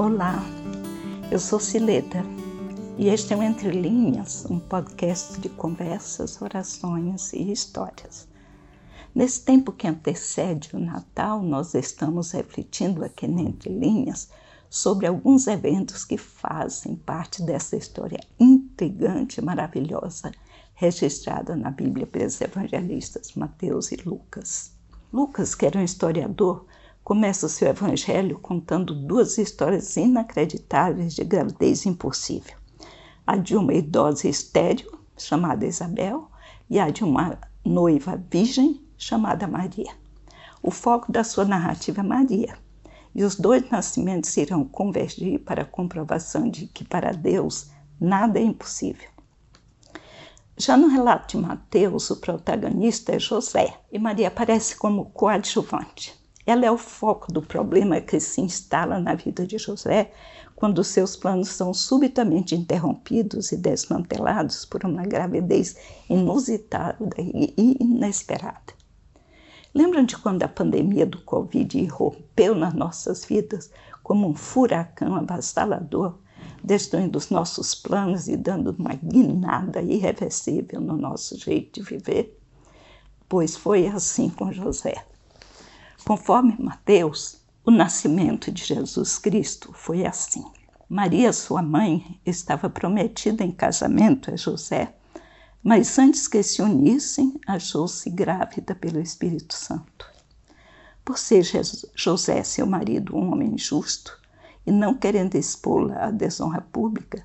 Olá, eu sou Cileda e este é o Entre Linhas, um podcast de conversas, orações e histórias. Nesse tempo que antecede o Natal, nós estamos refletindo aqui no Entre Linhas sobre alguns eventos que fazem parte dessa história intrigante e maravilhosa registrada na Bíblia pelos evangelistas Mateus e Lucas. Lucas, que era um historiador, começa o seu evangelho contando duas histórias inacreditáveis de gravidez impossível. A de uma idosa estéril, chamada Isabel, e a de uma noiva virgem, chamada Maria. O foco da sua narrativa é Maria, e os dois nascimentos irão convergir para a comprovação de que para Deus nada é impossível. Já no relato de Mateus, o protagonista é José e Maria aparece como coadjuvante. Ela é o foco do problema que se instala na vida de José quando seus planos são subitamente interrompidos e desmantelados por uma gravidez inusitada e inesperada. Lembram de quando a pandemia do Covid irrompeu nas nossas vidas como um furacão avassalador, destruindo os nossos planos e dando uma guinada irreversível no nosso jeito de viver? Pois foi assim com José. Conforme Mateus, o nascimento de Jesus Cristo foi assim. Maria, sua mãe, estava prometida em casamento a José, mas antes que se unissem, achou-se grávida pelo Espírito Santo. Por ser José, seu marido, um homem justo, e não querendo expô-la à desonra pública,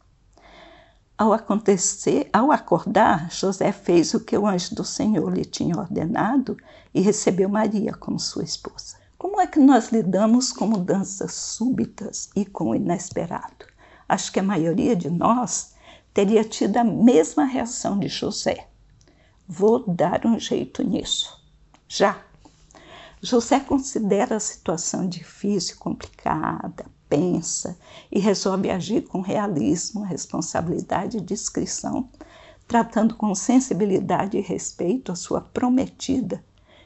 Ao acontecer, ao acordar, José fez o que o anjo do Senhor lhe tinha ordenado e recebeu Maria como sua esposa. Como é que nós lidamos com mudanças súbitas e com o inesperado? Acho que a maioria de nós teria tido a mesma reação de José. Vou dar um jeito nisso. Já. José considera a situação difícil, complicada, pensa e resolve agir com realismo, responsabilidade e discrição, tratando com sensibilidade e respeito a sua prometida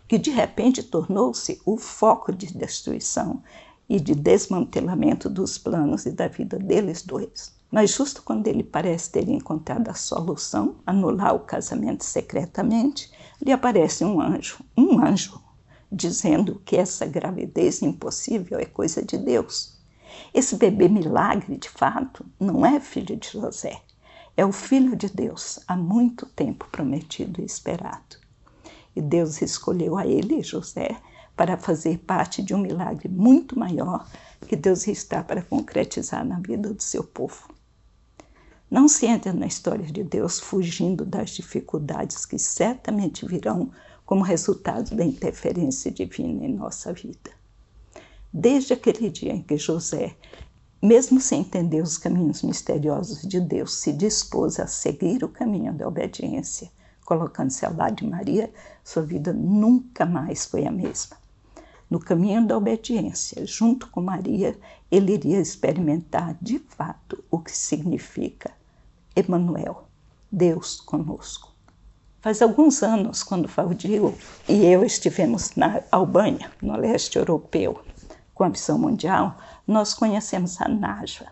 que de repente tornou-se o foco de destruição e de desmantelamento dos planos e da vida deles dois. Mas justo quando ele parece ter encontrado a solução, anular o casamento secretamente, lhe aparece um anjo, um anjo, dizendo que essa gravidez impossível é coisa de Deus. Esse bebê milagre, de fato, não é filho de José, é o filho de Deus, há muito tempo prometido e esperado. E Deus escolheu a ele, José, para fazer parte de um milagre muito maior que Deus está para concretizar na vida do seu povo. Não se entra na história de Deus fugindo das dificuldades que certamente virão como resultado da interferência divina em nossa vida. Desde aquele dia em que José, mesmo sem entender os caminhos misteriosos de Deus, se dispôs a seguir o caminho da obediência, colocando-se ao lado de Maria, sua vida nunca mais foi a mesma. No caminho da obediência, junto com Maria, ele iria experimentar de fato o que significa Emmanuel, Deus conosco. Faz alguns anos, quando Valdir e eu estivemos na Albânia, no leste europeu, com a visão mundial, nós conhecemos a Najwa,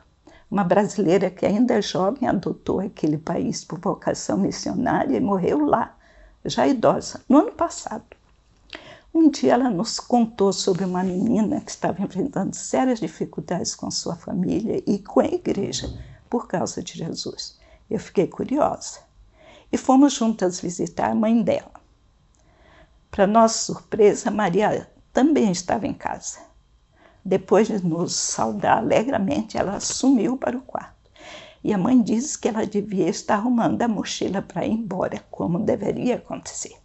uma brasileira que ainda é jovem adotou aquele país por vocação missionária e morreu lá, já idosa, no ano passado. Um dia ela nos contou sobre uma menina que estava enfrentando sérias dificuldades com sua família e com a igreja por causa de Jesus. Eu fiquei curiosa e fomos juntas visitar a mãe dela. Para nossa surpresa, Maria também estava em casa. Depois de nos saudar alegremente, ela sumiu para o quarto. E a mãe disse que ela devia estar arrumando a mochila para ir embora, como deveria acontecer.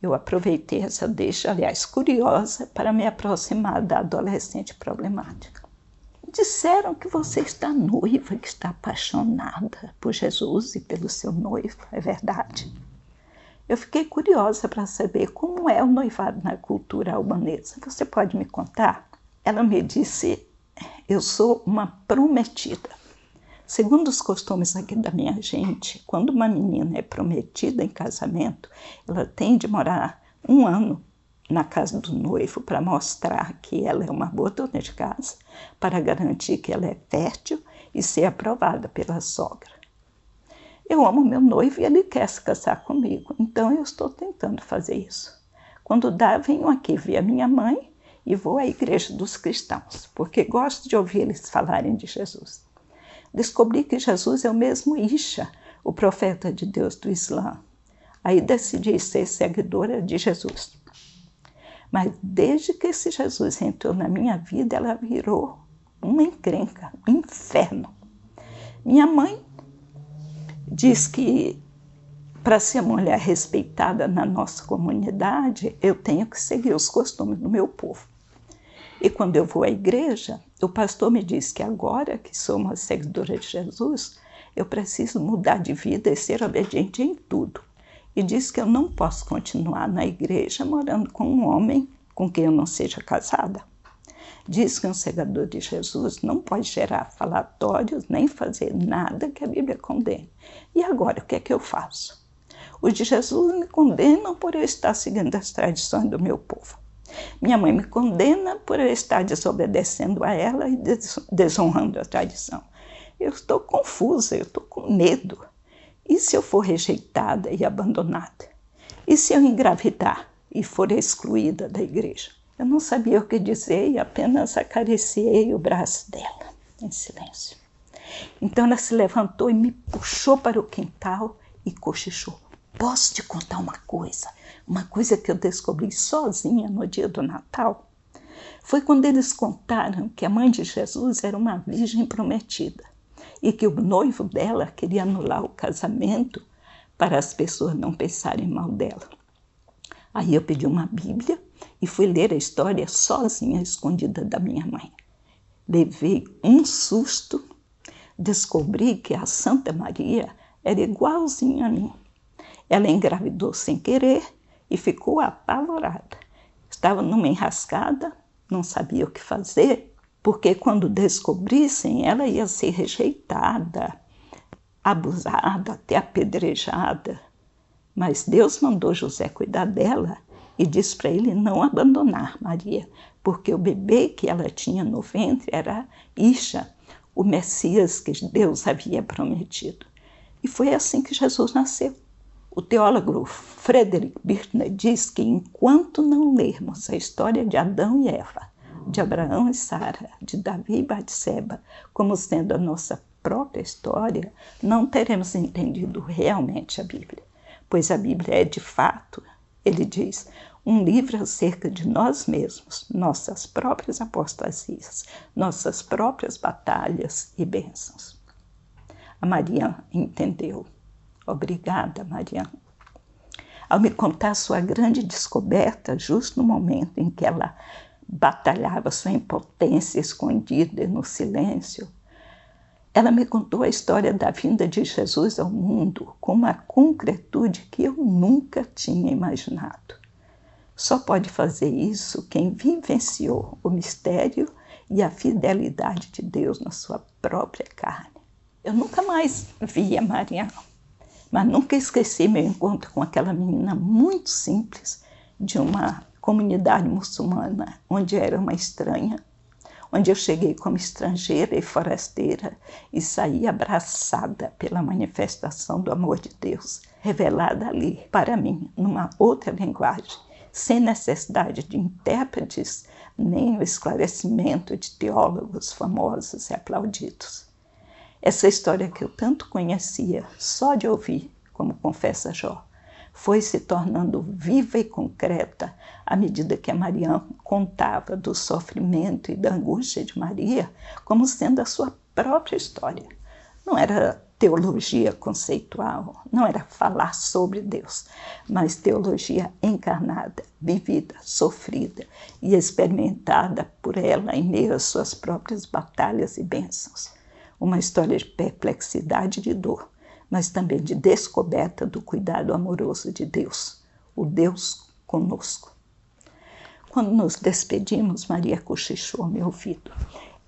Eu aproveitei essa deixa, aliás, curiosa, para me aproximar da adolescente problemática. Disseram que você está noiva, que está apaixonada por Jesus e pelo seu noivo, é verdade? Eu fiquei curiosa para saber como é o noivado na cultura albanesa. Você pode me contar? Ela me disse: Eu sou uma prometida. Segundo os costumes aqui da minha gente, quando uma menina é prometida em casamento, ela tem de morar um ano na casa do noivo para mostrar que ela é uma boa dona de casa, para garantir que ela é fértil e ser aprovada pela sogra. Eu amo meu noivo e ele quer se casar comigo, então eu estou tentando fazer isso. Quando dá, venho aqui ver a minha mãe e vou à igreja dos cristãos, porque gosto de ouvir eles falarem de Jesus descobri que Jesus é o mesmo Isha, o profeta de Deus do Islã. Aí decidi ser seguidora de Jesus. Mas desde que esse Jesus entrou na minha vida, ela virou uma encrenca, um inferno. Minha mãe diz que para ser mulher respeitada na nossa comunidade, eu tenho que seguir os costumes do meu povo. E quando eu vou à igreja, o pastor me diz que agora que sou uma seguidora de Jesus, eu preciso mudar de vida e ser obediente em tudo. E diz que eu não posso continuar na igreja morando com um homem com quem eu não seja casada. Diz que um seguidor de Jesus não pode gerar falatórios nem fazer nada que a Bíblia condene. E agora, o que é que eu faço? Os de Jesus me condenam por eu estar seguindo as tradições do meu povo. Minha mãe me condena por eu estar desobedecendo a ela e desonrando a tradição. Eu estou confusa, eu estou com medo. E se eu for rejeitada e abandonada? E se eu engravidar e for excluída da igreja? Eu não sabia o que dizer e apenas acariciei o braço dela, em silêncio. Então ela se levantou e me puxou para o quintal e cochichou. Posso te contar uma coisa? Uma coisa que eu descobri sozinha no dia do Natal? Foi quando eles contaram que a mãe de Jesus era uma virgem prometida e que o noivo dela queria anular o casamento para as pessoas não pensarem mal dela. Aí eu pedi uma Bíblia e fui ler a história sozinha, escondida da minha mãe. Levei um susto, descobri que a Santa Maria era igualzinha a mim ela engravidou sem querer e ficou apavorada. Estava numa enrascada, não sabia o que fazer, porque quando descobrissem, ela ia ser rejeitada, abusada, até apedrejada. Mas Deus mandou José cuidar dela e disse para ele não abandonar Maria, porque o bebê que ela tinha no ventre era Isha, o Messias que Deus havia prometido. E foi assim que Jesus nasceu. O teólogo Frederick Birchner diz que enquanto não lermos a história de Adão e Eva, de Abraão e Sara, de Davi e Batseba, como sendo a nossa própria história, não teremos entendido realmente a Bíblia. Pois a Bíblia é, de fato, ele diz, um livro acerca de nós mesmos, nossas próprias apostasias, nossas próprias batalhas e bênçãos. A Maria entendeu Obrigada, Mariana. Ao me contar sua grande descoberta, justo no momento em que ela batalhava sua impotência escondida no silêncio, ela me contou a história da vinda de Jesus ao mundo com uma concretude que eu nunca tinha imaginado. Só pode fazer isso quem vivenciou o mistério e a fidelidade de Deus na sua própria carne. Eu nunca mais via Mariana mas nunca esqueci meu encontro com aquela menina muito simples de uma comunidade muçulmana, onde era uma estranha, onde eu cheguei como estrangeira e forasteira e saí abraçada pela manifestação do amor de Deus, revelada ali para mim, numa outra linguagem, sem necessidade de intérpretes nem o esclarecimento de teólogos famosos e aplaudidos. Essa história que eu tanto conhecia só de ouvir, como confessa Jó, foi se tornando viva e concreta à medida que a Mariana contava do sofrimento e da angústia de Maria como sendo a sua própria história. Não era teologia conceitual, não era falar sobre Deus, mas teologia encarnada, vivida, sofrida e experimentada por ela em meio às suas próprias batalhas e bênçãos. Uma história de perplexidade e de dor, mas também de descoberta do cuidado amoroso de Deus, o Deus conosco. Quando nos despedimos, Maria cochichou ao meu ouvido.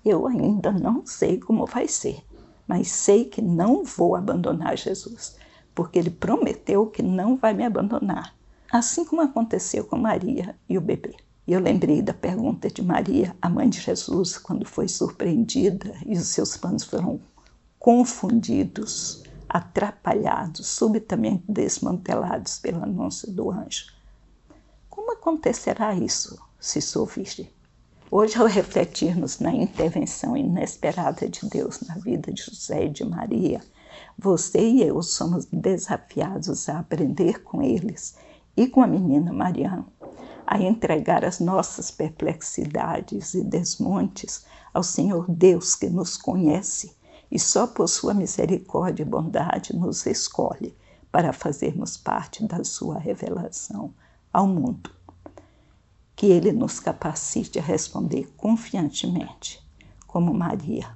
Eu ainda não sei como vai ser, mas sei que não vou abandonar Jesus, porque ele prometeu que não vai me abandonar, assim como aconteceu com Maria e o bebê. E eu lembrei da pergunta de Maria, a mãe de Jesus, quando foi surpreendida e os seus planos foram confundidos, atrapalhados, subitamente desmantelados pelo anúncio do anjo. Como acontecerá isso se sou virgem? Hoje, ao refletirmos na intervenção inesperada de Deus na vida de José e de Maria, você e eu somos desafiados a aprender com eles e com a menina Mariana, a entregar as nossas perplexidades e desmontes ao Senhor Deus que nos conhece e só por sua misericórdia e bondade nos escolhe para fazermos parte da sua revelação ao mundo que Ele nos capacite a responder confiantemente, como Maria: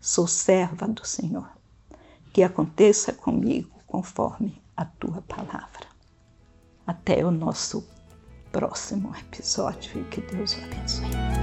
Sou serva do Senhor, que aconteça comigo conforme a tua palavra. Até o nosso próximo episódio e que Deus o abençoe.